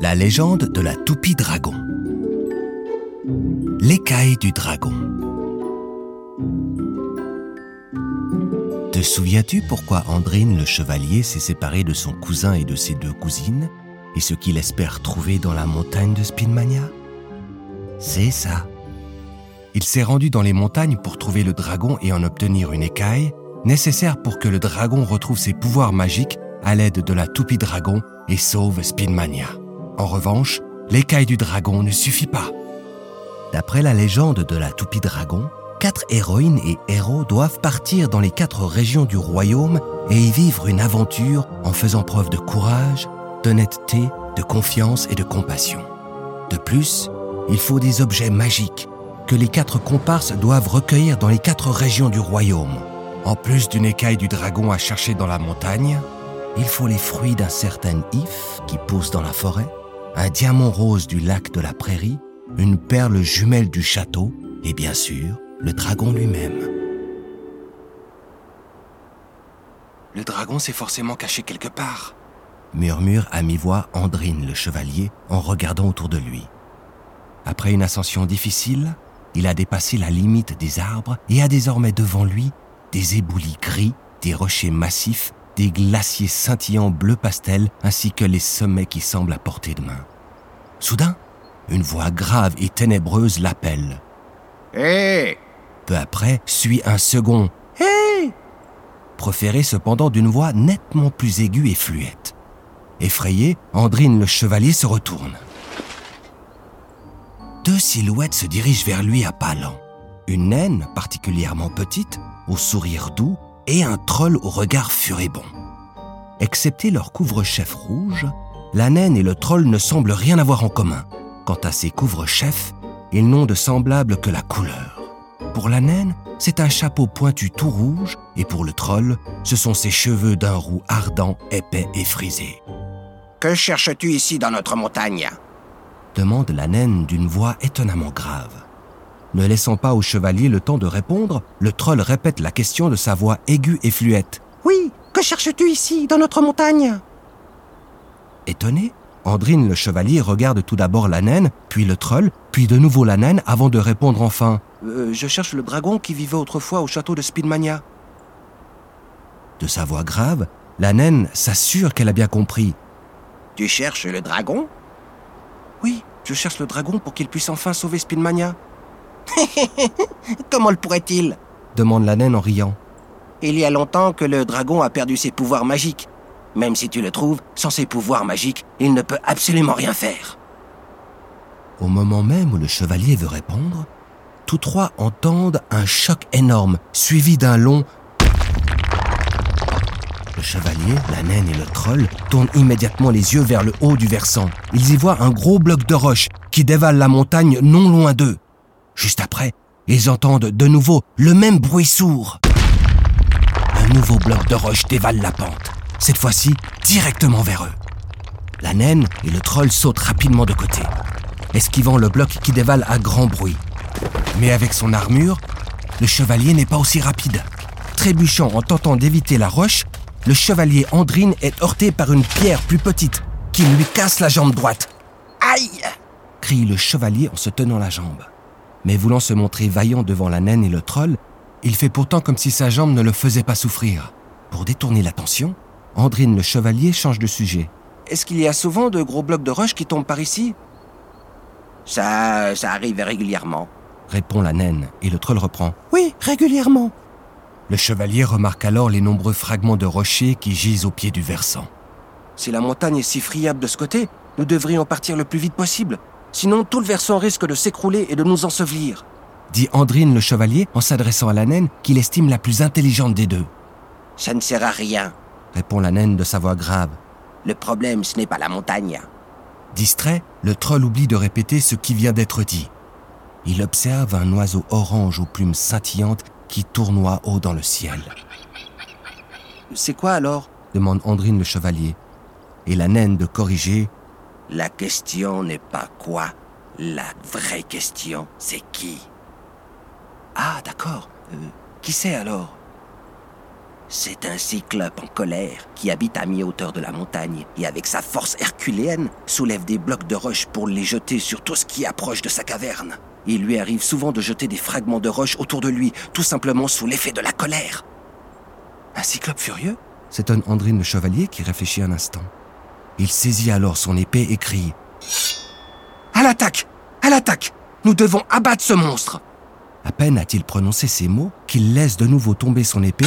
La légende de la toupie dragon. L'écaille du dragon. Te souviens-tu pourquoi Andrine le chevalier s'est séparé de son cousin et de ses deux cousines et ce qu'il espère trouver dans la montagne de Spinmania? C'est ça. Il s'est rendu dans les montagnes pour trouver le dragon et en obtenir une écaille, nécessaire pour que le dragon retrouve ses pouvoirs magiques à l'aide de la toupie dragon et sauve Spinmania. En revanche, l'écaille du dragon ne suffit pas. D'après la légende de la toupie dragon, quatre héroïnes et héros doivent partir dans les quatre régions du royaume et y vivre une aventure en faisant preuve de courage, d'honnêteté, de confiance et de compassion. De plus, il faut des objets magiques que les quatre comparses doivent recueillir dans les quatre régions du royaume. En plus d'une écaille du dragon à chercher dans la montagne, il faut les fruits d'un certain if qui pousse dans la forêt, un diamant rose du lac de la prairie, une perle jumelle du château et bien sûr le dragon lui-même. Le dragon s'est forcément caché quelque part, murmure à mi-voix Andrine le chevalier en regardant autour de lui. Après une ascension difficile, il a dépassé la limite des arbres et a désormais devant lui des éboulis gris, des rochers massifs, des glaciers scintillants bleu pastel ainsi que les sommets qui semblent à portée de main. Soudain, une voix grave et ténébreuse l'appelle. Hé Peu après, suit un second Hé proféré cependant d'une voix nettement plus aiguë et fluette. Effrayé, Andrine le chevalier se retourne. Deux silhouettes se dirigent vers lui à pas lents. Une naine particulièrement petite, au sourire doux, et un troll au regard furibond. Excepté leur couvre-chef rouge, la naine et le troll ne semblent rien avoir en commun. Quant à ces couvre-chefs, ils n'ont de semblable que la couleur. Pour la naine, c'est un chapeau pointu tout rouge, et pour le troll, ce sont ses cheveux d'un roux ardent, épais et frisé. Que cherches-tu ici dans notre montagne? demande la naine d'une voix étonnamment grave. Ne laissant pas au chevalier le temps de répondre, le troll répète la question de sa voix aiguë et fluette. Oui, que cherches-tu ici, dans notre montagne? Étonné, Andrine le chevalier regarde tout d'abord la naine, puis le troll, puis de nouveau la naine avant de répondre enfin. Euh, Je cherche le dragon qui vivait autrefois au château de Spinmania. De sa voix grave, la naine s'assure qu'elle a bien compris. Tu cherches le dragon? Oui, je cherche le dragon pour qu'il puisse enfin sauver Spinmania. Comment le pourrait-il demande la naine en riant. Il y a longtemps que le dragon a perdu ses pouvoirs magiques. Même si tu le trouves, sans ses pouvoirs magiques, il ne peut absolument rien faire. Au moment même où le chevalier veut répondre, tous trois entendent un choc énorme, suivi d'un long... Le chevalier, la naine et le troll tournent immédiatement les yeux vers le haut du versant. Ils y voient un gros bloc de roche qui dévale la montagne non loin d'eux. Juste après, ils entendent de nouveau le même bruit sourd. Un nouveau bloc de roche dévale la pente, cette fois-ci directement vers eux. La naine et le troll sautent rapidement de côté, esquivant le bloc qui dévale à grand bruit. Mais avec son armure, le chevalier n'est pas aussi rapide. Trébuchant en tentant d'éviter la roche, le chevalier Andrine est heurté par une pierre plus petite qui lui casse la jambe droite. Aïe crie le chevalier en se tenant la jambe. Mais voulant se montrer vaillant devant la naine et le troll, il fait pourtant comme si sa jambe ne le faisait pas souffrir. Pour détourner l'attention, Andrine le chevalier change de sujet. Est-ce qu'il y a souvent de gros blocs de roche qui tombent par ici? Ça, ça arrive régulièrement. Répond la naine et le troll reprend. Oui, régulièrement. Le chevalier remarque alors les nombreux fragments de rochers qui gisent au pied du versant. Si la montagne est si friable de ce côté, nous devrions partir le plus vite possible. Sinon, tout le versant risque de s'écrouler et de nous ensevelir. Dit Andrine le chevalier en s'adressant à la naine qu'il estime la plus intelligente des deux. Ça ne sert à rien. Répond la naine de sa voix grave. Le problème, ce n'est pas la montagne. Distrait, le troll oublie de répéter ce qui vient d'être dit. Il observe un oiseau orange aux plumes scintillantes qui tournoie haut dans le ciel. C'est quoi alors? Demande Andrine le chevalier. Et la naine de corriger La question n'est pas quoi. La vraie question, c'est qui Ah, d'accord. Euh, qui c'est alors? C'est un cyclope en colère qui habite à mi-hauteur de la montagne et avec sa force herculéenne soulève des blocs de roche pour les jeter sur tout ce qui approche de sa caverne. Il lui arrive souvent de jeter des fragments de roche autour de lui, tout simplement sous l'effet de la colère. Un cyclope furieux? S'étonne Andrine le chevalier qui réfléchit un instant. Il saisit alors son épée et crie À l'attaque À l'attaque Nous devons abattre ce monstre À peine a-t-il prononcé ces mots qu'il laisse de nouveau tomber son épée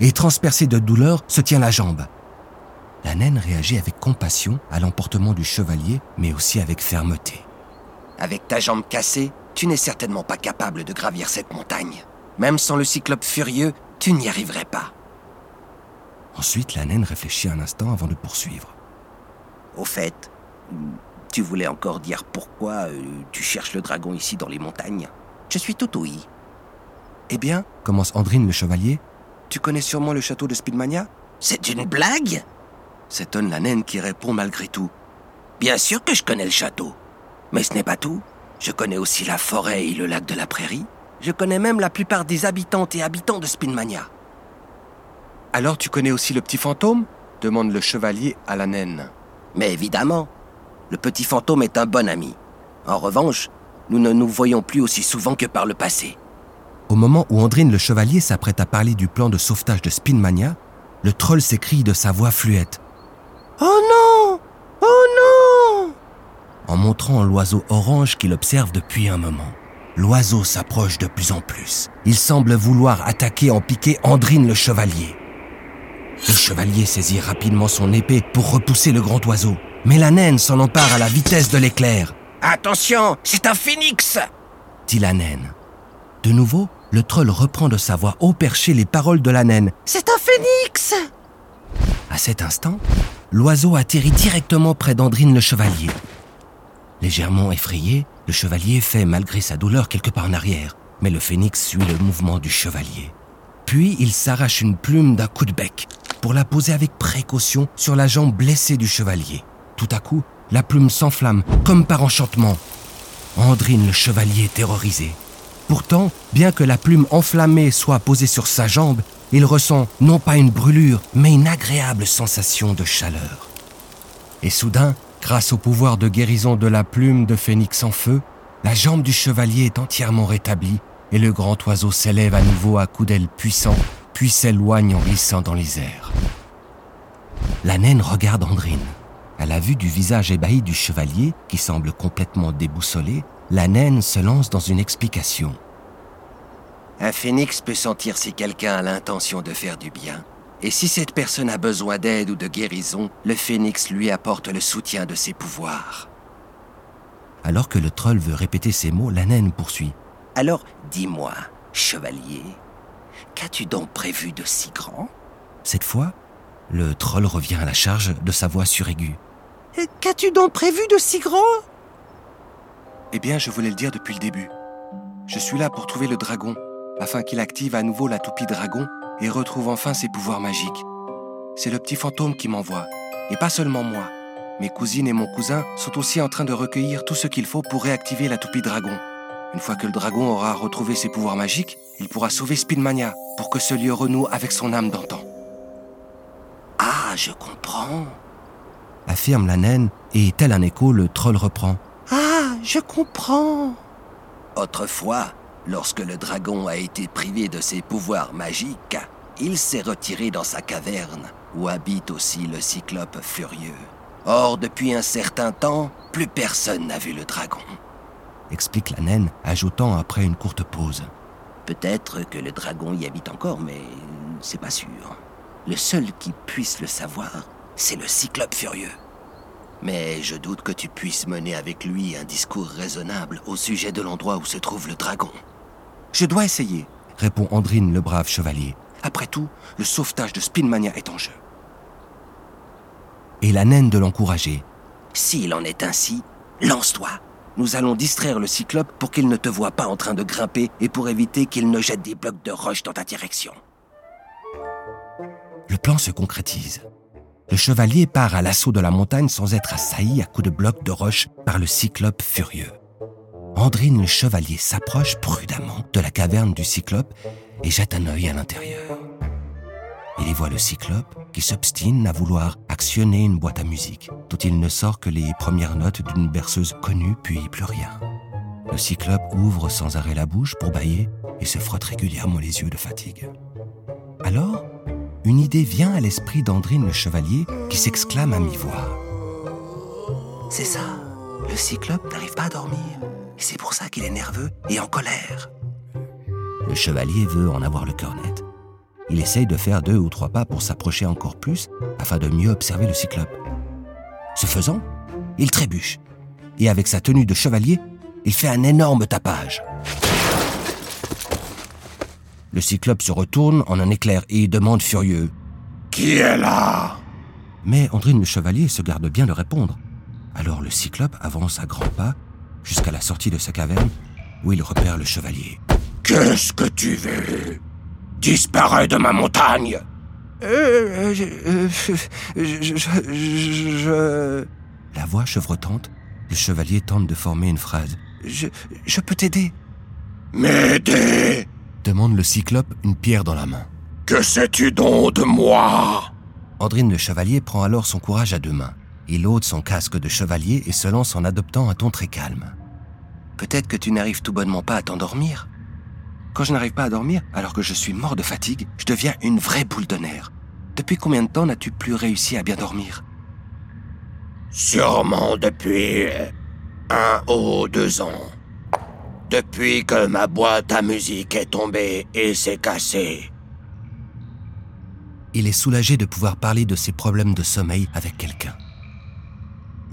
et transpercé de douleur, se tient la jambe. La naine réagit avec compassion à l'emportement du chevalier, mais aussi avec fermeté. Avec ta jambe cassée, tu n'es certainement pas capable de gravir cette montagne. Même sans le cyclope furieux, tu n'y arriverais pas. Ensuite, la naine réfléchit un instant avant de poursuivre. Au fait, tu voulais encore dire pourquoi euh, tu cherches le dragon ici dans les montagnes? Je suis tout ouïe. Eh bien, commence Andrine le chevalier, tu connais sûrement le château de Speedmania C'est une blague s'étonne la naine qui répond malgré tout. Bien sûr que je connais le château. Mais ce n'est pas tout. Je connais aussi la forêt et le lac de la prairie. Je connais même la plupart des habitantes et habitants de Spinmania. Alors tu connais aussi le petit fantôme? demande le chevalier à la naine. Mais évidemment, le petit fantôme est un bon ami. En revanche, nous ne nous voyons plus aussi souvent que par le passé. Au moment où Andrine le chevalier s'apprête à parler du plan de sauvetage de Spinmania, le troll s'écrie de sa voix fluette. Oh non Oh non En montrant l'oiseau orange qu'il observe depuis un moment. L'oiseau s'approche de plus en plus. Il semble vouloir attaquer en piquer Andrine le chevalier. Le chevalier saisit rapidement son épée pour repousser le grand oiseau. Mais la naine s'en empare à la vitesse de l'éclair. Attention, c'est un phénix dit la naine. De nouveau, le troll reprend de sa voix haut perché les paroles de la naine. C'est un phénix À cet instant, l'oiseau atterrit directement près d'Andrine le chevalier. Légèrement effrayé, le chevalier fait, malgré sa douleur, quelques pas en arrière, mais le phénix suit le mouvement du chevalier. Puis il s'arrache une plume d'un coup de bec pour la poser avec précaution sur la jambe blessée du chevalier. Tout à coup, la plume s'enflamme, comme par enchantement. Andrine le chevalier est terrorisé. Pourtant, bien que la plume enflammée soit posée sur sa jambe, il ressent non pas une brûlure, mais une agréable sensation de chaleur. Et soudain, grâce au pouvoir de guérison de la plume de phénix en feu, la jambe du chevalier est entièrement rétablie et le grand oiseau s'élève à nouveau à coups d'ailes puissants, puis s'éloigne en glissant dans les airs. La naine regarde Andrine. À la vue du visage ébahi du chevalier, qui semble complètement déboussolé, la naine se lance dans une explication. Un phénix peut sentir si quelqu'un a l'intention de faire du bien. Et si cette personne a besoin d'aide ou de guérison, le phénix lui apporte le soutien de ses pouvoirs. Alors que le troll veut répéter ces mots, la naine poursuit. Alors, dis-moi, chevalier, qu'as-tu donc prévu de si grand? Cette fois, le troll revient à la charge de sa voix suraiguë. Qu'as-tu donc prévu de si grand? Eh bien, je voulais le dire depuis le début. Je suis là pour trouver le dragon, afin qu'il active à nouveau la toupie dragon et retrouve enfin ses pouvoirs magiques. C'est le petit fantôme qui m'envoie, et pas seulement moi. Mes cousines et mon cousin sont aussi en train de recueillir tout ce qu'il faut pour réactiver la toupie dragon. Une fois que le dragon aura retrouvé ses pouvoirs magiques, il pourra sauver Spinmania pour que ce lieu renoue avec son âme d'antan. Ah, je comprends, affirme la naine, et tel un écho, le troll reprend. Ah, je comprends. Autrefois, lorsque le dragon a été privé de ses pouvoirs magiques, il s'est retiré dans sa caverne, où habite aussi le cyclope furieux. Or, depuis un certain temps, plus personne n'a vu le dragon. Explique la naine, ajoutant après une courte pause. Peut-être que le dragon y habite encore, mais c'est pas sûr. Le seul qui puisse le savoir, c'est le cyclope furieux. Mais je doute que tu puisses mener avec lui un discours raisonnable au sujet de l'endroit où se trouve le dragon. Je dois essayer, répond Andrine le brave chevalier. Après tout, le sauvetage de Spinmania est en jeu. Et la naine de l'encourager. S'il en est ainsi, lance-toi. Nous allons distraire le cyclope pour qu'il ne te voie pas en train de grimper et pour éviter qu'il ne jette des blocs de roche dans ta direction. Le plan se concrétise le chevalier part à l'assaut de la montagne sans être assailli à coups de blocs de roche par le cyclope furieux. Andrine le chevalier s'approche prudemment de la caverne du cyclope et jette un œil à l'intérieur. Il y voit le cyclope qui s'obstine à vouloir actionner une boîte à musique, dont il ne sort que les premières notes d'une berceuse connue, puis plus rien. Le cyclope ouvre sans arrêt la bouche pour bailler et se frotte régulièrement les yeux de fatigue. Alors, une idée vient à l'esprit d'Andrine le chevalier qui s'exclame à mi-voix. C'est ça, le cyclope n'arrive pas à dormir. Et c'est pour ça qu'il est nerveux et en colère. Le chevalier veut en avoir le cœur net. Il essaye de faire deux ou trois pas pour s'approcher encore plus afin de mieux observer le cyclope. Ce faisant, il trébuche et avec sa tenue de chevalier, il fait un énorme tapage. Le cyclope se retourne en un éclair et demande furieux Qui est là? Mais Andrine le chevalier se garde bien de répondre. Alors le cyclope avance à grands pas jusqu'à la sortie de sa caverne où il repère le chevalier. Qu'est-ce que tu veux? Disparais de ma montagne euh, je, euh, je, je, je, La voix chevrotante, le chevalier tente de former une phrase. Je, je peux t'aider? M'aider? Demande le cyclope, une pierre dans la main. Que sais-tu donc de moi? Andrine le chevalier prend alors son courage à deux mains. Il ôte son casque de chevalier et se lance en adoptant un ton très calme. Peut-être que tu n'arrives tout bonnement pas à t'endormir. Quand je n'arrive pas à dormir, alors que je suis mort de fatigue, je deviens une vraie boule de nerfs. Depuis combien de temps n'as-tu plus réussi à bien dormir? Sûrement depuis un ou deux ans. Depuis que ma boîte à musique est tombée et s'est cassée. Il est soulagé de pouvoir parler de ses problèmes de sommeil avec quelqu'un.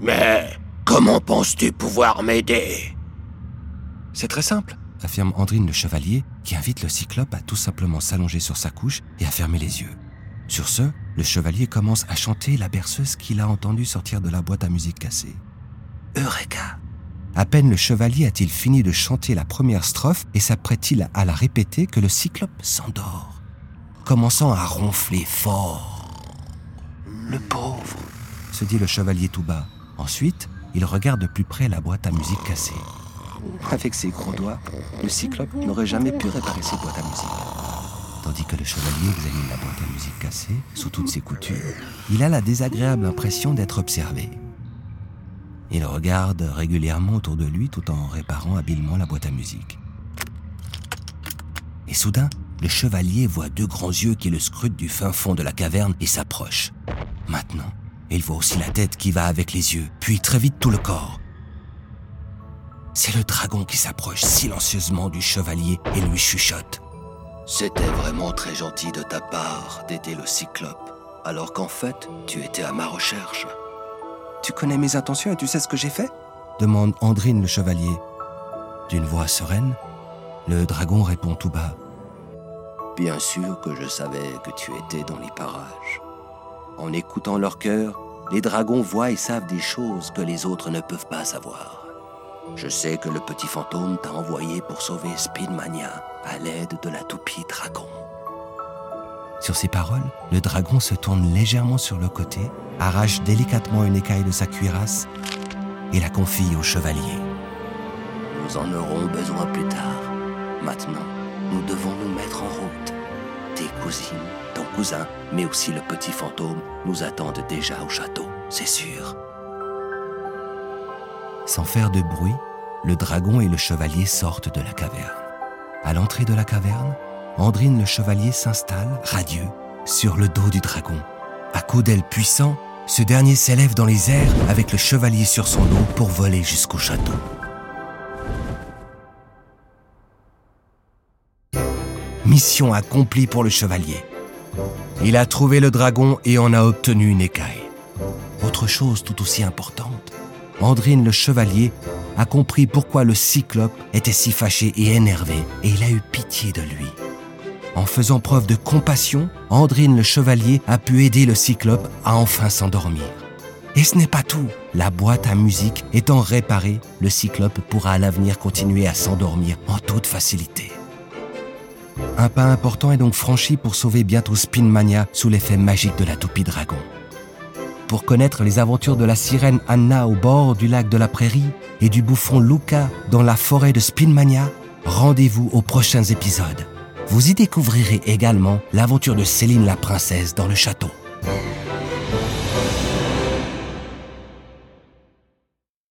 Mais comment penses-tu pouvoir m'aider? C'est très simple, affirme Andrine le chevalier, qui invite le cyclope à tout simplement s'allonger sur sa couche et à fermer les yeux. Sur ce, le chevalier commence à chanter la berceuse qu'il a entendue sortir de la boîte à musique cassée. Eureka À peine le chevalier a-t-il fini de chanter la première strophe et s'apprête-t-il à la répéter que le cyclope s'endort, commençant à ronfler fort. Le pauvre se dit le chevalier tout bas. Ensuite, il regarde de plus près la boîte à musique cassée. Avec ses gros doigts, le cyclope n'aurait jamais pu réparer ses boîtes à musique. Tandis que le chevalier examine la boîte à musique cassée, sous toutes ses coutures, il a la désagréable impression d'être observé. Il regarde régulièrement autour de lui tout en réparant habilement la boîte à musique. Et soudain, le chevalier voit deux grands yeux qui le scrutent du fin fond de la caverne et s'approche. Maintenant, il voit aussi la tête qui va avec les yeux, puis très vite tout le corps. C'est le dragon qui s'approche silencieusement du chevalier et lui chuchote. C'était vraiment très gentil de ta part d'aider le cyclope, alors qu'en fait, tu étais à ma recherche. Tu connais mes intentions et tu sais ce que j'ai fait? demande Andrine le chevalier. D'une voix sereine, le dragon répond tout bas. Bien sûr que je savais que tu étais dans les parages. En écoutant leur cœur, les dragons voient et savent des choses que les autres ne peuvent pas savoir. Je sais que le petit fantôme t'a envoyé pour sauver Speedmania à l'aide de la toupie dragon. Sur ces paroles, le dragon se tourne légèrement sur le côté, arrache délicatement une écaille de sa cuirasse et la confie au chevalier. Nous en aurons besoin plus tard. Maintenant, nous devons nous mettre en route. Tes cousines, ton cousin, mais aussi le petit fantôme nous attendent déjà au château, c'est sûr. Sans faire de bruit, le dragon et le chevalier sortent de la caverne. À l'entrée de la caverne, Andrine le chevalier s'installe, radieux, sur le dos du dragon. À coups d'ailes puissants, ce dernier s'élève dans les airs avec le chevalier sur son dos pour voler jusqu'au château. Mission accomplie pour le chevalier. Il a trouvé le dragon et en a obtenu une écaille. Autre chose tout aussi importante, Andrine le chevalier a compris pourquoi le cyclope était si fâché et énervé, et il a eu pitié de lui. En faisant preuve de compassion, Andrine le chevalier a pu aider le cyclope à enfin s'endormir. Et ce n'est pas tout. La boîte à musique étant réparée, le cyclope pourra à l'avenir continuer à s'endormir en toute facilité. Un pas important est donc franchi pour sauver bientôt Spinmania sous l'effet magique de la toupie dragon. Pour connaître les aventures de la sirène Anna au bord du lac de la Prairie et du bouffon Luca dans la forêt de Spinmania, rendez-vous aux prochains épisodes. Vous y découvrirez également l'aventure de Céline la princesse dans le château.